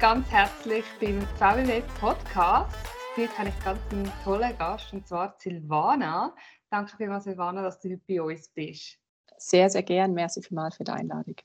ganz herzlich beim VWW Podcast. Heute habe ich ganz einen tollen Gast, und zwar Silvana. Danke vielmals, Silvana, dass du heute bei uns bist. Sehr, sehr gern. Merci vielmals für die Einladung.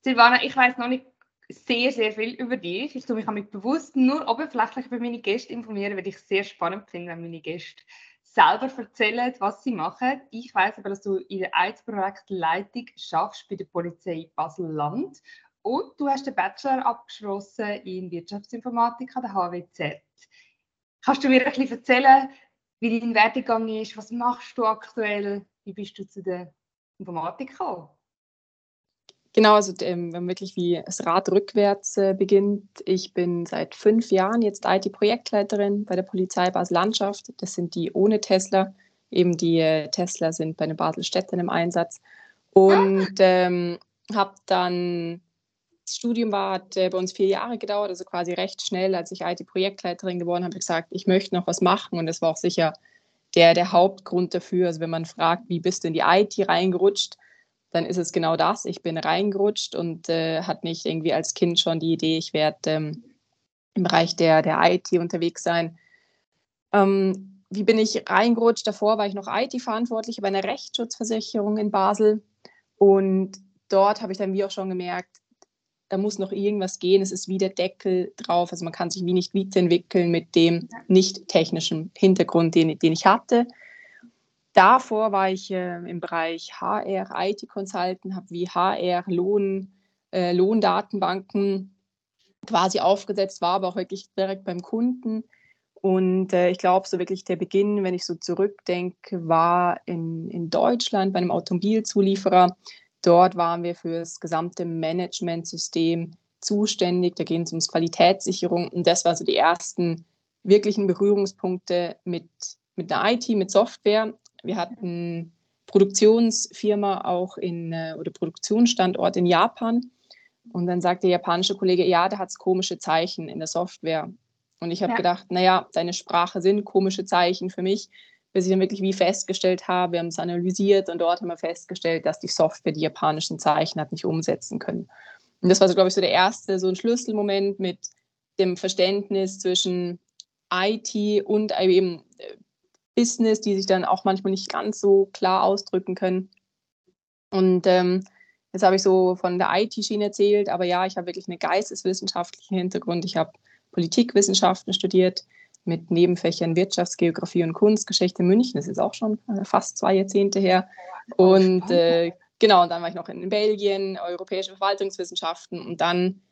Silvana, ich weiß noch nicht sehr, sehr viel über dich. Ich tue mich damit bewusst nur oberflächlich über meine Gäste informieren, weil ich es sehr spannend finde, wenn meine Gäste selber erzählen, was sie machen. Ich weiß aber, dass du in der IT-Projektleitung schaffst bei der Polizei Basel-Land und du hast den Bachelor abgeschlossen in Wirtschaftsinformatik an der HWZ. Kannst du mir ein bisschen erzählen, wie dein Werdegang ist? Was machst du aktuell? Wie bist du zu der Informatik gekommen? Genau, also ähm, wenn man wirklich wie das Rad rückwärts äh, beginnt. Ich bin seit fünf Jahren jetzt IT-Projektleiterin bei der Polizei Basel-Landschaft. Das sind die ohne Tesla. Eben die äh, Tesla sind bei den Basel-Städten im Einsatz. Und ähm, habe dann, das Studium war, hat äh, bei uns vier Jahre gedauert, also quasi recht schnell, als ich IT-Projektleiterin geworden habe, gesagt, ich möchte noch was machen. Und das war auch sicher der, der Hauptgrund dafür. Also wenn man fragt, wie bist du in die IT reingerutscht, dann ist es genau das. Ich bin reingerutscht und äh, hatte nicht irgendwie als Kind schon die Idee, ich werde ähm, im Bereich der, der IT unterwegs sein. Ähm, wie bin ich reingerutscht? Davor war ich noch IT-verantwortlich bei einer Rechtsschutzversicherung in Basel. Und dort habe ich dann wie auch schon gemerkt, da muss noch irgendwas gehen. Es ist wie der Deckel drauf. Also man kann sich wie nicht weiterentwickeln mit dem nicht technischen Hintergrund, den, den ich hatte. Davor war ich äh, im Bereich HR, IT-Consultant, habe wie HR, Lohn, äh, Lohndatenbanken quasi aufgesetzt, war aber auch wirklich direkt beim Kunden. Und äh, ich glaube, so wirklich der Beginn, wenn ich so zurückdenke, war in, in Deutschland bei einem Automobilzulieferer. Dort waren wir für das gesamte Managementsystem zuständig. Da ging es ums Qualitätssicherung. Und das waren so die ersten wirklichen Berührungspunkte mit, mit der IT, mit Software. Wir hatten Produktionsfirma auch in äh, oder Produktionsstandort in Japan. Und dann sagt der japanische Kollege, ja, da hat es komische Zeichen in der Software. Und ich habe ja. gedacht, naja, deine Sprache sind komische Zeichen für mich, bis ich dann wirklich wie festgestellt habe, wir haben es analysiert und dort haben wir festgestellt, dass die Software die japanischen Zeichen hat nicht umsetzen können. Und das war so, glaube ich, so der erste, so ein Schlüsselmoment mit dem Verständnis zwischen IT und eben äh, Business, die sich dann auch manchmal nicht ganz so klar ausdrücken können. Und ähm, jetzt habe ich so von der IT-Schiene erzählt, aber ja, ich habe wirklich einen geisteswissenschaftlichen Hintergrund. Ich habe Politikwissenschaften studiert mit Nebenfächern Wirtschaftsgeografie und Kunstgeschichte in München. Das ist auch schon äh, fast zwei Jahrzehnte her. Und äh, genau, und dann war ich noch in Belgien, europäische Verwaltungswissenschaften und dann,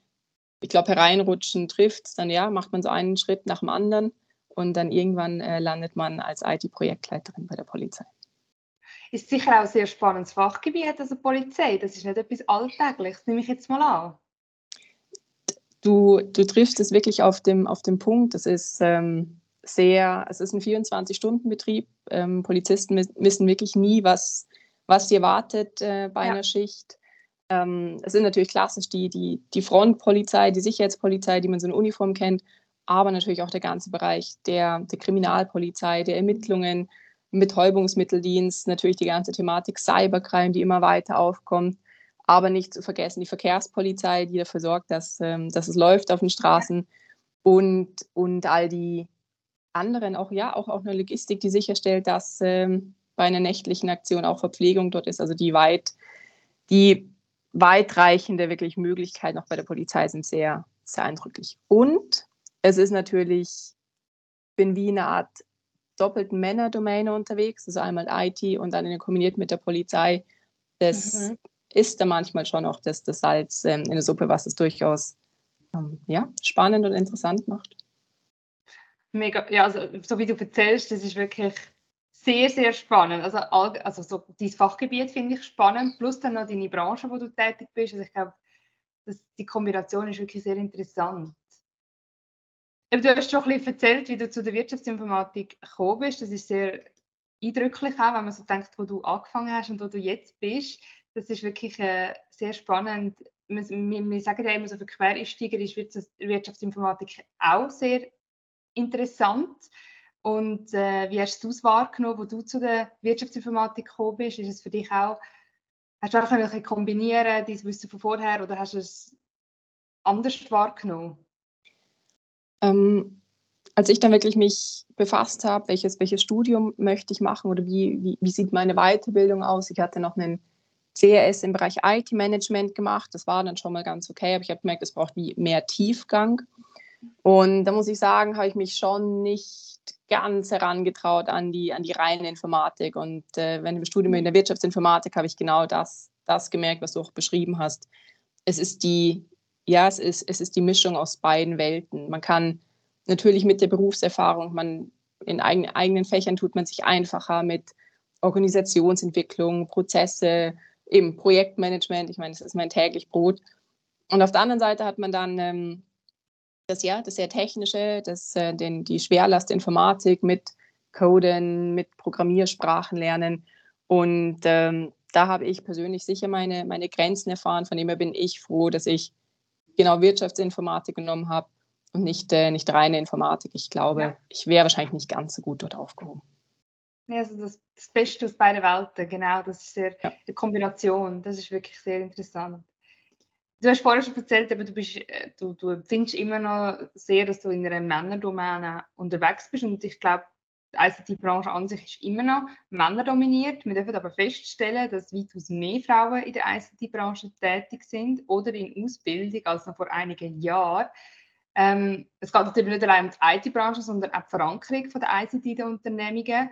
ich glaube, hereinrutschen trifft es, dann ja, macht man so einen Schritt nach dem anderen und dann irgendwann äh, landet man als IT-Projektleiterin bei der Polizei. Ist sicher auch ein sehr spannendes Fachgebiet, also Polizei. Das ist nicht etwas Alltägliches, nehme ich jetzt mal an. Du, du triffst es wirklich auf dem, auf dem Punkt. Es ist ähm, sehr, es ist ein 24-Stunden-Betrieb. Ähm, Polizisten wissen wirklich nie, was, was sie erwartet äh, bei ja. einer Schicht. Ähm, es sind natürlich klassisch die, die, die Frontpolizei, die Sicherheitspolizei, die man so in Uniform kennt aber natürlich auch der ganze Bereich der, der Kriminalpolizei, der Ermittlungen, Betäubungsmitteldienst, natürlich die ganze Thematik Cybercrime, die immer weiter aufkommt, aber nicht zu vergessen die Verkehrspolizei, die dafür sorgt, dass, ähm, dass es läuft auf den Straßen und, und all die anderen, auch ja, auch, auch eine Logistik, die sicherstellt, dass ähm, bei einer nächtlichen Aktion auch Verpflegung dort ist, also die weit, die weitreichende wirklich Möglichkeiten auch bei der Polizei sind sehr, sehr eindrücklich. Und es ist natürlich, bin wie eine Art doppelten Männerdomäne unterwegs, also einmal IT und dann kombiniert mit der Polizei. Das mhm. Ist da manchmal schon auch das, das Salz ähm, in der Suppe, was es durchaus ähm, ja, spannend und interessant macht. Mega, ja, also so wie du erzählst, das ist wirklich sehr, sehr spannend. Also, also so dein Fachgebiet finde ich spannend, plus dann noch deine Branche, wo du tätig bist. Also ich glaube, die Kombination ist wirklich sehr interessant. Du hast schon ein bisschen erzählt, wie du zu der Wirtschaftsinformatik gekommen bist. Das ist sehr eindrücklich, auch wenn man so denkt, wo du angefangen hast und wo du jetzt bist. Das ist wirklich äh, sehr spannend. Wir, wir, sagen ja immer so, für Quereinsteiger ist Wirtschaftsinformatik auch sehr interessant. Und äh, wie hast du es wahrgenommen, wo du zu der Wirtschaftsinformatik gekommen bist? Ist es für dich auch, hast du auch ein bisschen kombinieren, dein Wissen von vorher, oder hast du es anders wahrgenommen? Ähm, als ich dann wirklich mich befasst habe, welches, welches Studium möchte ich machen oder wie, wie, wie sieht meine Weiterbildung aus, ich hatte noch einen CRS im Bereich IT-Management gemacht. Das war dann schon mal ganz okay, aber ich habe gemerkt, es braucht mehr Tiefgang. Und da muss ich sagen, habe ich mich schon nicht ganz herangetraut an die, an die reine Informatik. Und äh, wenn im Studium in der Wirtschaftsinformatik habe ich genau das, das gemerkt, was du auch beschrieben hast. Es ist die, ja, es ist, es ist die Mischung aus beiden Welten. Man kann natürlich mit der Berufserfahrung, man in eigenen, eigenen Fächern tut man sich einfacher mit Organisationsentwicklung, Prozesse, eben Projektmanagement, ich meine, das ist mein täglich Brot. Und auf der anderen Seite hat man dann ähm, das ja, das sehr technische, das, äh, den, die Schwerlast Informatik mit Coden, mit Programmiersprachen lernen. Und ähm, da habe ich persönlich sicher meine, meine Grenzen erfahren. Von dem her bin ich froh, dass ich genau Wirtschaftsinformatik genommen habe und nicht, äh, nicht reine Informatik. Ich glaube, ja. ich wäre wahrscheinlich nicht ganz so gut dort aufgehoben. Ja, also das, das Beste aus beiden Welten, genau, das ist sehr, ja. die Kombination, das ist wirklich sehr interessant. Du hast vorher schon erzählt, aber du, bist, äh, du, du empfindest immer noch sehr, dass du in einer Männerdomäne unterwegs bist und ich glaube, die ICT-Branche an sich ist immer noch männerdominiert. Wir dürfen aber feststellen, dass weitaus mehr Frauen in der ICT-Branche tätig sind oder in Ausbildung als noch vor einigen Jahren. Ähm, es geht natürlich nicht allein um die IT-Branche, sondern auch die Verankerung von der ICT in den Unternehmungen.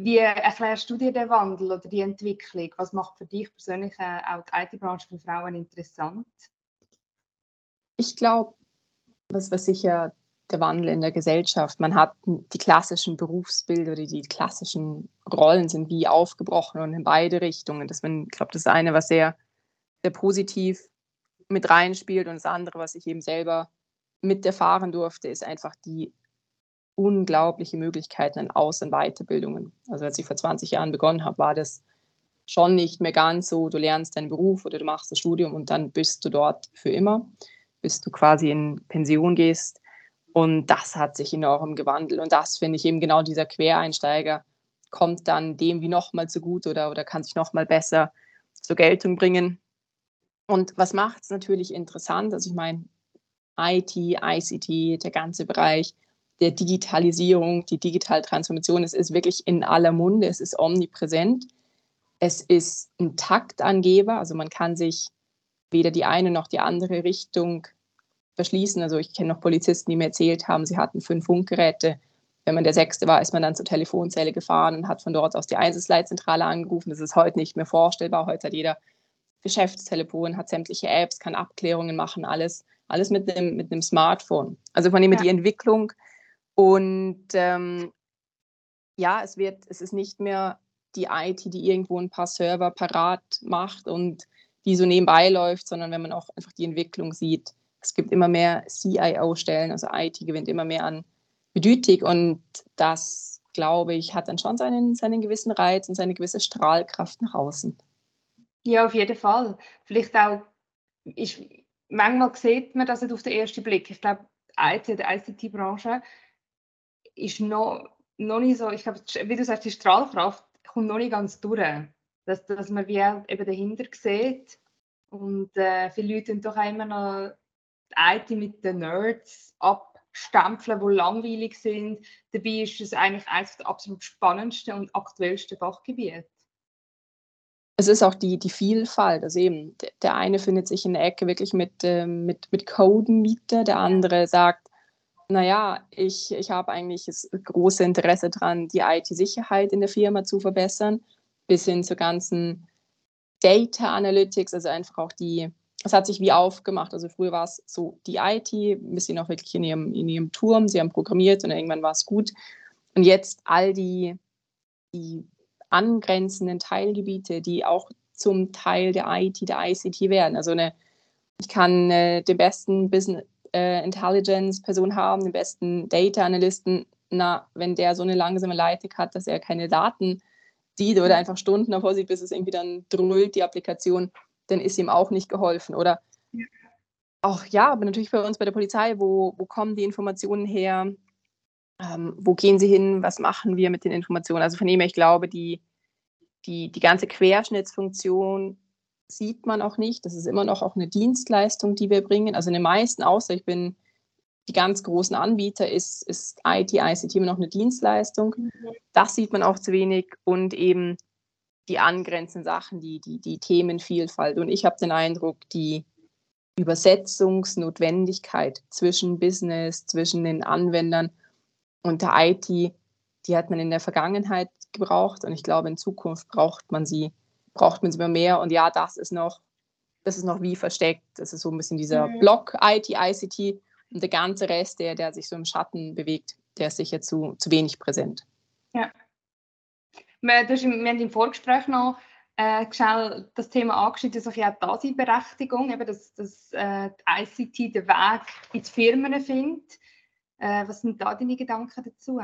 Wie erklärst du dir den Wandel oder die Entwicklung? Was macht für dich persönlich äh, auch die IT-Branche für Frauen interessant? Ich glaube, was, was sicher der Wandel in der Gesellschaft, man hat die klassischen Berufsbilder oder die klassischen Rollen sind wie aufgebrochen und in beide Richtungen. Das, ich glaube, das eine, was sehr, sehr positiv mit reinspielt und das andere, was ich eben selber mit erfahren durfte, ist einfach die unglaubliche Möglichkeiten an Aus- und Weiterbildungen. Also als ich vor 20 Jahren begonnen habe, war das schon nicht mehr ganz so, du lernst deinen Beruf oder du machst das Studium und dann bist du dort für immer, bis du quasi in Pension gehst. Und das hat sich enorm gewandelt. Und das finde ich eben genau dieser Quereinsteiger kommt dann dem wie nochmal zu gut oder, oder kann sich nochmal besser zur Geltung bringen. Und was macht es natürlich interessant? Also ich meine, IT, ICT, der ganze Bereich, der Digitalisierung, die digitale Transformation. Es ist wirklich in aller Munde, es ist omnipräsent. Es ist ein Taktangeber, also man kann sich weder die eine noch die andere Richtung verschließen. Also ich kenne noch Polizisten, die mir erzählt haben, sie hatten fünf Funkgeräte. Wenn man der Sechste war, ist man dann zur Telefonzelle gefahren und hat von dort aus die Einsatzleitzentrale angerufen. Das ist heute nicht mehr vorstellbar. Heute hat jeder Geschäftstelefon, hat sämtliche Apps, kann Abklärungen machen, alles, alles mit einem, mit einem Smartphone. Also von dem ja. die Entwicklung und ähm, ja, es wird, es ist nicht mehr die IT, die irgendwo ein paar Server parat macht und die so nebenbei läuft, sondern wenn man auch einfach die Entwicklung sieht. Es gibt immer mehr CIO-Stellen, also IT gewinnt immer mehr an Bedeutung und das, glaube ich, hat dann schon seinen, seinen gewissen Reiz und seine gewisse Strahlkraft nach außen. Ja, auf jeden Fall. Vielleicht auch, ich, manchmal sieht man das nicht auf den ersten Blick. Ich glaube, IT oder ICT-Branche ist noch, noch nicht so, ich glaube, wie du sagst, die Strahlkraft kommt noch nicht ganz durch. Dass, dass man wie eben dahinter sieht. Und äh, viele Leute doch auch immer noch die IT mit den Nerds abstempeln, die langweilig sind. Dabei ist es eigentlich eines der absolut spannendsten und aktuellsten Fachgebiete. Es ist auch die, die Vielfalt. Also eben, der eine findet sich in der Ecke wirklich mit, äh, mit, mit Coden wieder, der andere sagt, naja, ich, ich habe eigentlich das große Interesse daran, die IT-Sicherheit in der Firma zu verbessern, bis hin zur ganzen Data Analytics, also einfach auch die, es hat sich wie aufgemacht. Also früher war es so die IT, ein bisschen noch wirklich in ihrem, in ihrem Turm, sie haben programmiert und irgendwann war es gut. Und jetzt all die, die angrenzenden Teilgebiete, die auch zum Teil der IT, der ICT werden. Also eine, ich kann äh, den besten Business, äh, Intelligence-Person haben, den besten Data-Analysten, na, wenn der so eine langsame Leitung hat, dass er keine Daten sieht oder einfach Stunden davor sieht, bis es irgendwie dann dröhlt, die Applikation, dann ist ihm auch nicht geholfen. Oder auch ja, aber natürlich bei uns bei der Polizei, wo, wo kommen die Informationen her? Ähm, wo gehen sie hin? Was machen wir mit den Informationen? Also von dem her, ich glaube, die, die, die ganze Querschnittsfunktion sieht man auch nicht. Das ist immer noch auch eine Dienstleistung, die wir bringen. Also in den meisten, außer ich bin die ganz großen Anbieter, ist, ist IT, ICT immer noch eine Dienstleistung. Mhm. Das sieht man auch zu wenig und eben die angrenzenden Sachen, die, die, die Themenvielfalt. Und ich habe den Eindruck, die Übersetzungsnotwendigkeit zwischen Business, zwischen den Anwendern und der IT, die hat man in der Vergangenheit gebraucht und ich glaube, in Zukunft braucht man sie, braucht man sie immer mehr. Und ja, das ist noch, das ist noch wie versteckt. Das ist so ein bisschen dieser mhm. Block IT, ICT und der ganze Rest, der, der sich so im Schatten bewegt, der ist sicher zu, zu wenig präsent. Ja. Wir, haben im Vorgespräch noch äh, schnell das Thema angeschnitten, dass ja die Daseinberechtigung, eben dass, dass äh, ICT den Weg in die Firmen findet. Äh, was sind da deine Gedanken dazu?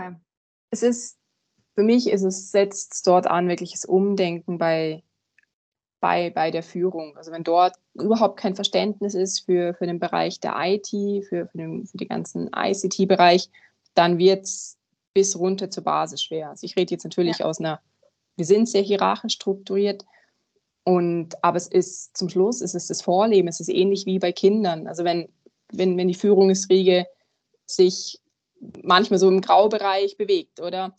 Es ist, für mich ist es, setzt dort an, wirkliches Umdenken bei, bei, bei der Führung. Also wenn dort überhaupt kein Verständnis ist für, für den Bereich der IT, für, für, den, für den ganzen ICT-Bereich, dann wird es bis runter zur Basis schwer. Also ich rede jetzt natürlich ja. aus einer wir sind sehr hierarchisch strukturiert. Und, aber es ist zum Schluss, es ist das Vorleben, es ist ähnlich wie bei Kindern. Also wenn, wenn, wenn die Führungsriege sich manchmal so im Graubereich bewegt oder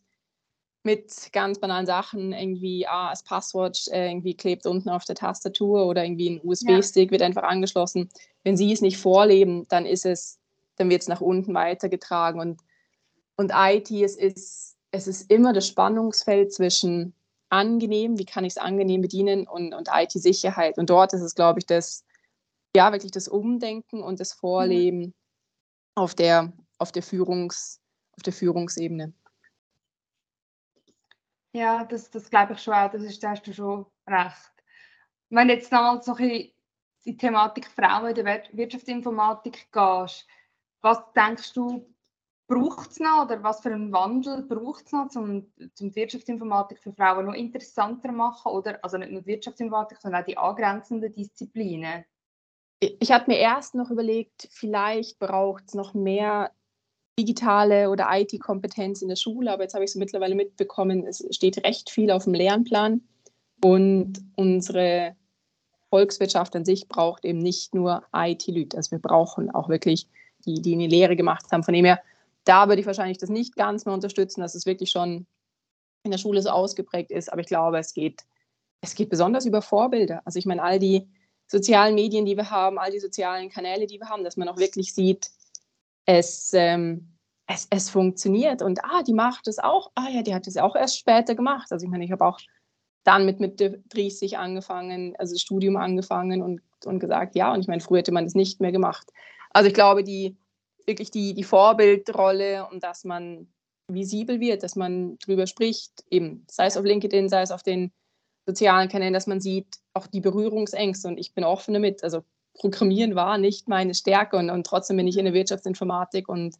mit ganz banalen Sachen, irgendwie, ah, das Passwort äh, irgendwie klebt unten auf der Tastatur oder irgendwie ein USB-Stick ja. wird einfach angeschlossen. Wenn sie es nicht vorleben, dann ist es, dann wird es nach unten weitergetragen. Und, und IT, es ist, es ist immer das Spannungsfeld zwischen angenehm, wie kann ich es angenehm bedienen und, und IT-Sicherheit. Und dort ist es, glaube ich, das, ja, wirklich das Umdenken und das Vorleben mhm. auf, der, auf, der Führungs, auf der Führungsebene. Ja, das, das glaube ich schon auch, das ist, da hast du schon recht. Wenn jetzt nochmal so ein die Thematik Frauen in der Wirtschaftsinformatik gehst, was denkst du, braucht es noch oder was für einen Wandel braucht es noch, um, um die Wirtschaftsinformatik für Frauen noch interessanter zu machen? Oder, also nicht nur die Wirtschaftsinformatik, sondern auch die angrenzenden Disziplinen? Ich habe mir erst noch überlegt, vielleicht braucht es noch mehr digitale oder IT-Kompetenz in der Schule, aber jetzt habe ich es mittlerweile mitbekommen, es steht recht viel auf dem Lernplan und unsere Volkswirtschaft an sich braucht eben nicht nur IT-Lüt, also wir brauchen auch wirklich die, die eine Lehre gemacht haben. Von dem her da würde ich wahrscheinlich das nicht ganz mehr unterstützen, dass es wirklich schon in der Schule so ausgeprägt ist. Aber ich glaube, es geht, es geht besonders über Vorbilder. Also ich meine, all die sozialen Medien, die wir haben, all die sozialen Kanäle, die wir haben, dass man auch wirklich sieht, es, ähm, es, es funktioniert. Und ah, die macht es auch. Ah ja, die hat es auch erst später gemacht. Also ich meine, ich habe auch dann mit Mitte 30 angefangen, also Studium angefangen und, und gesagt, ja, und ich meine, früher hätte man das nicht mehr gemacht. Also ich glaube, die, wirklich die, die Vorbildrolle und dass man visibel wird, dass man drüber spricht, eben sei es auf LinkedIn, sei es auf den sozialen Kanälen, dass man sieht, auch die Berührungsängste und ich bin offen damit. Also Programmieren war nicht meine Stärke und, und trotzdem bin ich in der Wirtschaftsinformatik und,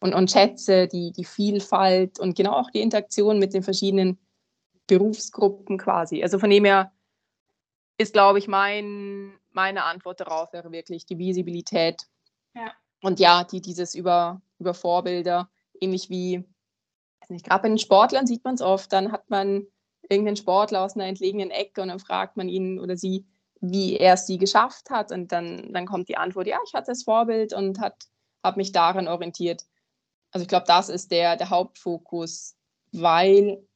und, und schätze die, die Vielfalt und genau auch die Interaktion mit den verschiedenen Berufsgruppen quasi. Also von dem her ist, glaube ich, mein, meine Antwort darauf wäre wirklich die Visibilität. Ja und ja, die, dieses über, über Vorbilder, ähnlich wie, gerade bei den Sportlern sieht man es oft, dann hat man irgendeinen Sportler aus einer entlegenen Ecke und dann fragt man ihn oder sie, wie er sie geschafft hat. Und dann, dann kommt die Antwort, ja, ich hatte das Vorbild und habe mich daran orientiert. Also ich glaube, das ist der, der Hauptfokus, weil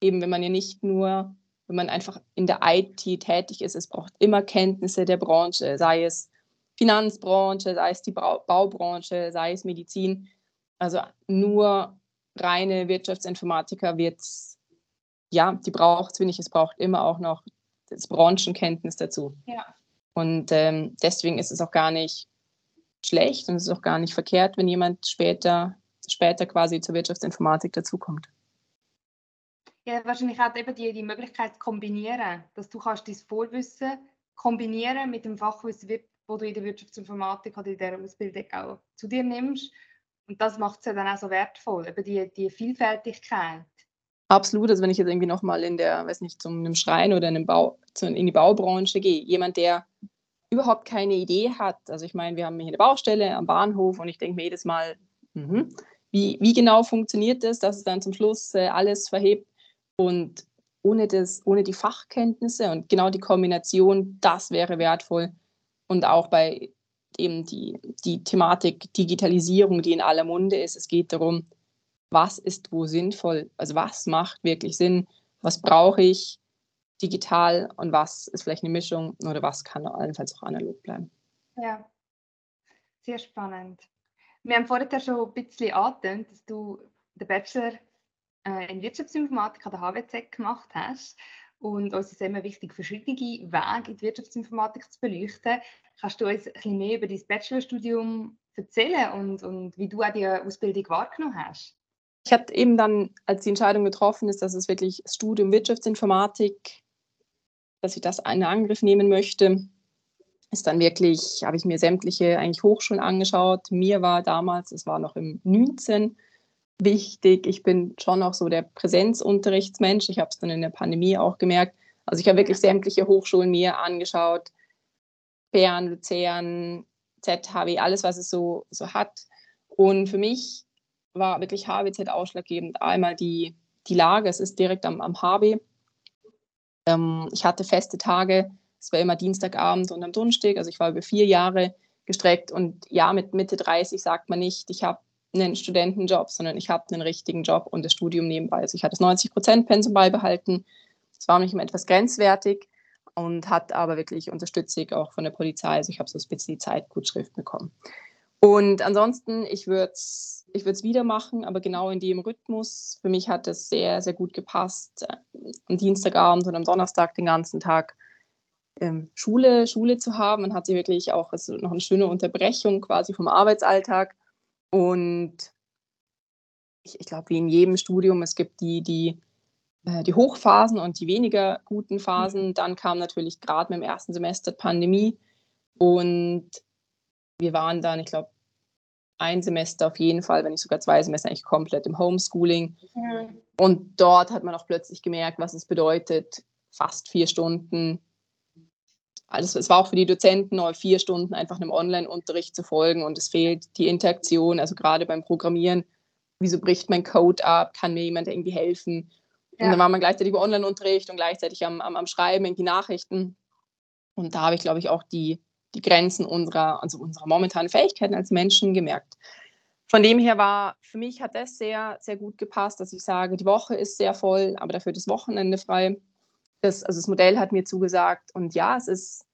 eben, wenn man ja nicht nur, wenn man einfach in der IT tätig ist, es braucht immer Kenntnisse der Branche, sei es Finanzbranche, sei es die Baubranche, sei es Medizin. Also nur reine Wirtschaftsinformatiker wird es, ja, die braucht es, finde ich, es braucht immer auch noch das Branchenkenntnis dazu. Ja. Und ähm, deswegen ist es auch gar nicht schlecht und es ist auch gar nicht verkehrt, wenn jemand später, später quasi zur Wirtschaftsinformatik dazukommt. Ja, wahrscheinlich hat eben die, die Möglichkeit zu kombinieren, dass du kannst dein Vorwissen kombinieren mit dem Fachwissen wo du in der Wirtschaftsinformatik oder in dieser Ausbildung auch zu dir nimmst. Und das macht es ja dann auch so wertvoll, eben die, die Vielfältigkeit. Absolut, also wenn ich jetzt irgendwie nochmal in der, weiß nicht, zum einem Schrein oder in, einem Bau, in die Baubranche gehe, jemand, der überhaupt keine Idee hat, also ich meine, wir haben hier eine Baustelle am Bahnhof und ich denke mir jedes Mal, mh, wie, wie genau funktioniert das, dass es dann zum Schluss äh, alles verhebt und ohne, das, ohne die Fachkenntnisse und genau die Kombination, das wäre wertvoll. Und auch bei eben die, die Thematik Digitalisierung, die in aller Munde ist. Es geht darum, was ist wo sinnvoll, also was macht wirklich Sinn, was brauche ich digital und was ist vielleicht eine Mischung oder was kann allenfalls auch analog bleiben. Ja, sehr spannend. Wir haben vorhin schon ein bisschen angetönt, dass du den Bachelor äh, in Wirtschaftsinformatik an der HWZ gemacht hast. Und uns ist immer wichtig, verschiedene Wege in die Wirtschaftsinformatik zu beleuchten. Kannst du uns ein bisschen mehr über dein Bachelorstudium erzählen und, und wie du auch die Ausbildung wahrgenommen hast? Ich hatte eben dann, als die Entscheidung getroffen ist, dass es wirklich das Studium Wirtschaftsinformatik, dass ich das in Angriff nehmen möchte, ist dann wirklich, habe ich mir sämtliche eigentlich Hochschulen angeschaut. Mir war damals, es war noch im 19, wichtig. Ich bin schon auch so der Präsenzunterrichtsmensch. Ich habe es dann in der Pandemie auch gemerkt. Also ich habe wirklich sämtliche Hochschulen mir angeschaut. Bern, Luzern, ZHW, alles, was es so, so hat. Und für mich war wirklich HWZ ausschlaggebend. Einmal die, die Lage, es ist direkt am, am HB. Ähm, ich hatte feste Tage, es war immer Dienstagabend und am Donnerstag. Also ich war über vier Jahre gestreckt. Und ja, mit Mitte 30 sagt man nicht, ich habe einen Studentenjob, sondern ich habe einen richtigen Job und das Studium nebenbei. Also ich hatte das 90 Prozent Pensum beibehalten. Das war mich immer etwas grenzwertig und hat aber wirklich Unterstützung auch von der Polizei. Also ich habe so ein bisschen die Zeitgutschrift bekommen. Und ansonsten, ich würde es ich wieder machen, aber genau in dem Rhythmus. Für mich hat es sehr, sehr gut gepasst, am Dienstagabend und am Donnerstag den ganzen Tag ähm, Schule, Schule zu haben. Man hat sie wirklich auch also noch eine schöne Unterbrechung quasi vom Arbeitsalltag und ich, ich glaube, wie in jedem Studium, es gibt die, die, äh, die Hochphasen und die weniger guten Phasen. Mhm. Dann kam natürlich gerade mit dem ersten Semester Pandemie und wir waren dann, ich glaube, ein Semester auf jeden Fall, wenn nicht sogar zwei Semester eigentlich komplett im Homeschooling. Mhm. Und dort hat man auch plötzlich gemerkt, was es bedeutet, fast vier Stunden also es war auch für die Dozenten nur vier Stunden einfach einem Online-Unterricht zu folgen und es fehlt die Interaktion, also gerade beim Programmieren, wieso bricht mein Code ab, kann mir jemand irgendwie helfen? Ja. Und dann war man gleichzeitig im Online-Unterricht und gleichzeitig am, am, am Schreiben, irgendwie Nachrichten. Und da habe ich, glaube ich, auch die, die Grenzen unserer, also unserer momentanen Fähigkeiten als Menschen gemerkt. Von dem her war, für mich hat das sehr, sehr gut gepasst, dass ich sage, die Woche ist sehr voll, aber dafür das Wochenende frei das, also das Modell hat mir zugesagt und ja, es ist,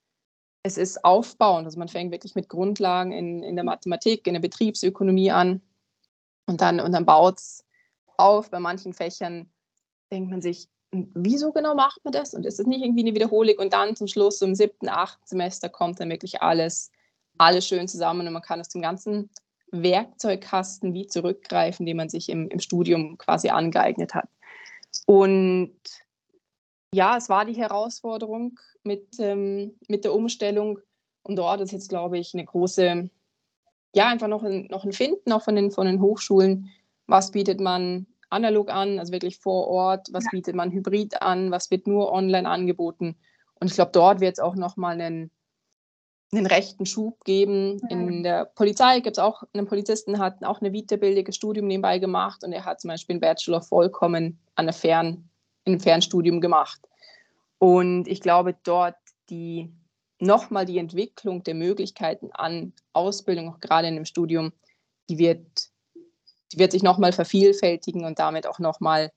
es ist aufbauend. Also man fängt wirklich mit Grundlagen in, in der Mathematik, in der Betriebsökonomie an und dann, und dann baut es auf. Bei manchen Fächern denkt man sich, wieso genau macht man das? Und ist das nicht irgendwie eine Wiederholung? Und dann zum Schluss, im siebten, achten Semester, kommt dann wirklich alles, alles schön zusammen und man kann aus dem ganzen Werkzeugkasten wie zurückgreifen, den man sich im, im Studium quasi angeeignet hat. Und ja, es war die Herausforderung mit, ähm, mit der Umstellung. Und dort ist jetzt, glaube ich, eine große, ja, einfach noch ein, noch ein Finden auch von den, von den Hochschulen. Was bietet man analog an, also wirklich vor Ort? Was ja. bietet man hybrid an? Was wird nur online angeboten? Und ich glaube, dort wird es auch nochmal einen, einen rechten Schub geben. Ja. In der Polizei gibt es auch einen Polizisten, hat auch eine weiterbildliches Studium nebenbei gemacht und er hat zum Beispiel einen Bachelor vollkommen an der Fern, im Fernstudium gemacht. Und ich glaube, dort die nochmal die Entwicklung der Möglichkeiten an Ausbildung, auch gerade in dem Studium, die wird, die wird sich nochmal vervielfältigen und damit auch nochmal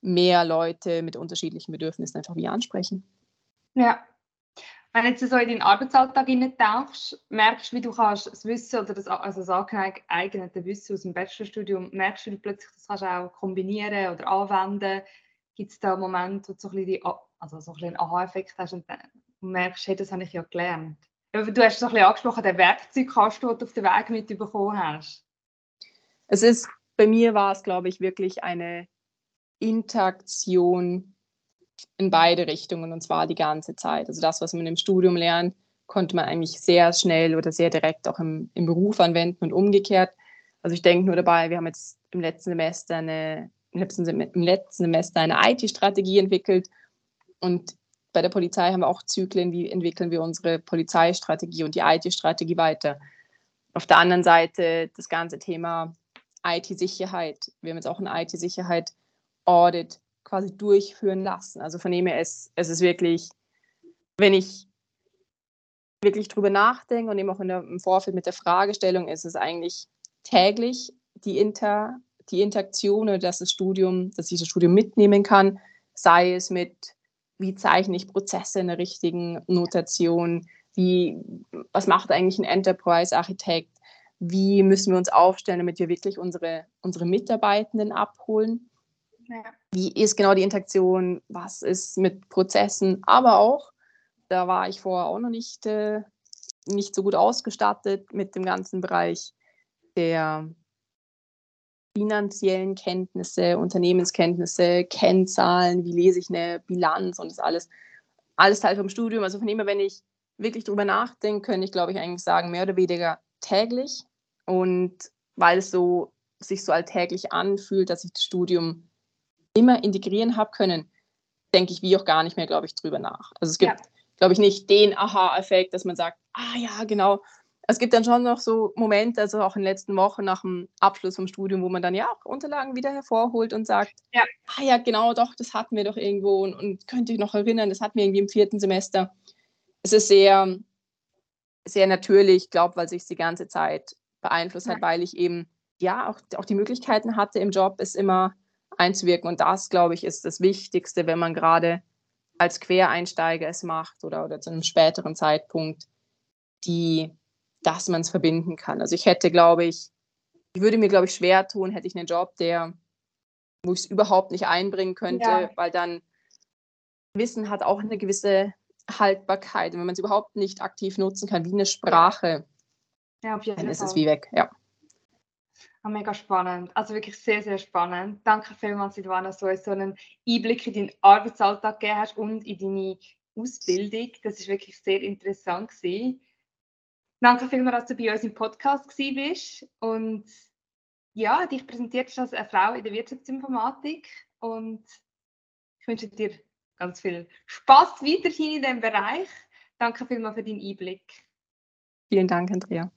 mehr Leute mit unterschiedlichen Bedürfnissen einfach wie ansprechen. Ja. Wenn jetzt so in deinen Arbeitsalltag tauchst, merkst du, wie du kannst das Wissen oder das, also das angeeignete Wissen aus dem Bachelorstudium, merkst du, wie du plötzlich das kannst auch kombinieren oder anwenden Gibt es da Momente, wo du so ein bisschen, die, also so ein bisschen Aha-Effekt hast und merkst, hey, das habe ich ja gelernt? Du hast so ein bisschen angesprochen, den Werkzeugkasten, den du auf den Weg mitbekommen hast. Es ist, bei mir war es, glaube ich, wirklich eine Interaktion in beide Richtungen und zwar die ganze Zeit. Also das, was man im Studium lernt, konnte man eigentlich sehr schnell oder sehr direkt auch im, im Beruf anwenden und umgekehrt. Also ich denke nur dabei, wir haben jetzt im letzten Semester eine im letzten Semester eine IT-Strategie entwickelt und bei der Polizei haben wir auch Zyklen, wie entwickeln wir unsere Polizeistrategie und die IT-Strategie weiter. Auf der anderen Seite das ganze Thema IT-Sicherheit. Wir haben jetzt auch ein IT-Sicherheit-Audit quasi durchführen lassen. Also von dem her, es, es ist wirklich, wenn ich wirklich drüber nachdenke und eben auch der, im Vorfeld mit der Fragestellung, ist es eigentlich täglich die, Inter, die Interaktion oder dass das Studium, dass ich das Studium mitnehmen kann, sei es mit, wie zeichne ich Prozesse in der richtigen Notation, wie, was macht eigentlich ein Enterprise-Architekt, wie müssen wir uns aufstellen, damit wir wirklich unsere, unsere Mitarbeitenden abholen. Ja. Wie ist genau die Interaktion, was ist mit Prozessen, aber auch, da war ich vorher auch noch nicht, äh, nicht so gut ausgestattet mit dem ganzen Bereich der finanziellen Kenntnisse, Unternehmenskenntnisse, Kennzahlen, wie lese ich eine Bilanz und das alles, alles Teil vom Studium. Also von dem her, wenn ich wirklich drüber nachdenke, könnte ich, glaube ich, eigentlich sagen, mehr oder weniger täglich. Und weil es so sich so alltäglich anfühlt, dass ich das Studium immer integrieren habe können, denke ich wie auch gar nicht mehr, glaube ich, drüber nach. Also es gibt, ja. glaube ich, nicht den Aha-Effekt, dass man sagt, ah ja, genau. Es gibt dann schon noch so Momente, also auch in den letzten Wochen nach dem Abschluss vom Studium, wo man dann ja auch Unterlagen wieder hervorholt und sagt, ja. ah ja, genau, doch, das hatten wir doch irgendwo und, und könnte ich noch erinnern, das hatten wir irgendwie im vierten Semester. Es ist sehr, sehr natürlich, glaube weil sich die ganze Zeit beeinflusst ja. hat, weil ich eben ja auch, auch die Möglichkeiten hatte im Job, es immer einzuwirken. Und das, glaube ich, ist das Wichtigste, wenn man gerade als Quereinsteiger es macht oder, oder zu einem späteren Zeitpunkt, die, dass man es verbinden kann. Also ich hätte, glaube ich, ich würde mir, glaube ich, schwer tun, hätte ich einen Job, der, wo ich es überhaupt nicht einbringen könnte, ja. weil dann Wissen hat auch eine gewisse Haltbarkeit. Wenn man es überhaupt nicht aktiv nutzen kann, wie eine Sprache, ja, auf jeden dann ist es wie weg. Ja. Oh, mega spannend. Also wirklich sehr, sehr spannend. Danke vielmals, Silvana, dass du so einen Einblick in deinen Arbeitsalltag gegeben hast und in deine Ausbildung. Das ist wirklich sehr interessant gewesen. Danke vielmals, dass du bei uns im Podcast bist und ja, dich präsentiert hast als eine Frau in der Wirtschaftsinformatik und ich wünsche dir ganz viel Spaß weiterhin in diesem Bereich. Danke vielmals für deinen Einblick. Vielen Dank, Andrea.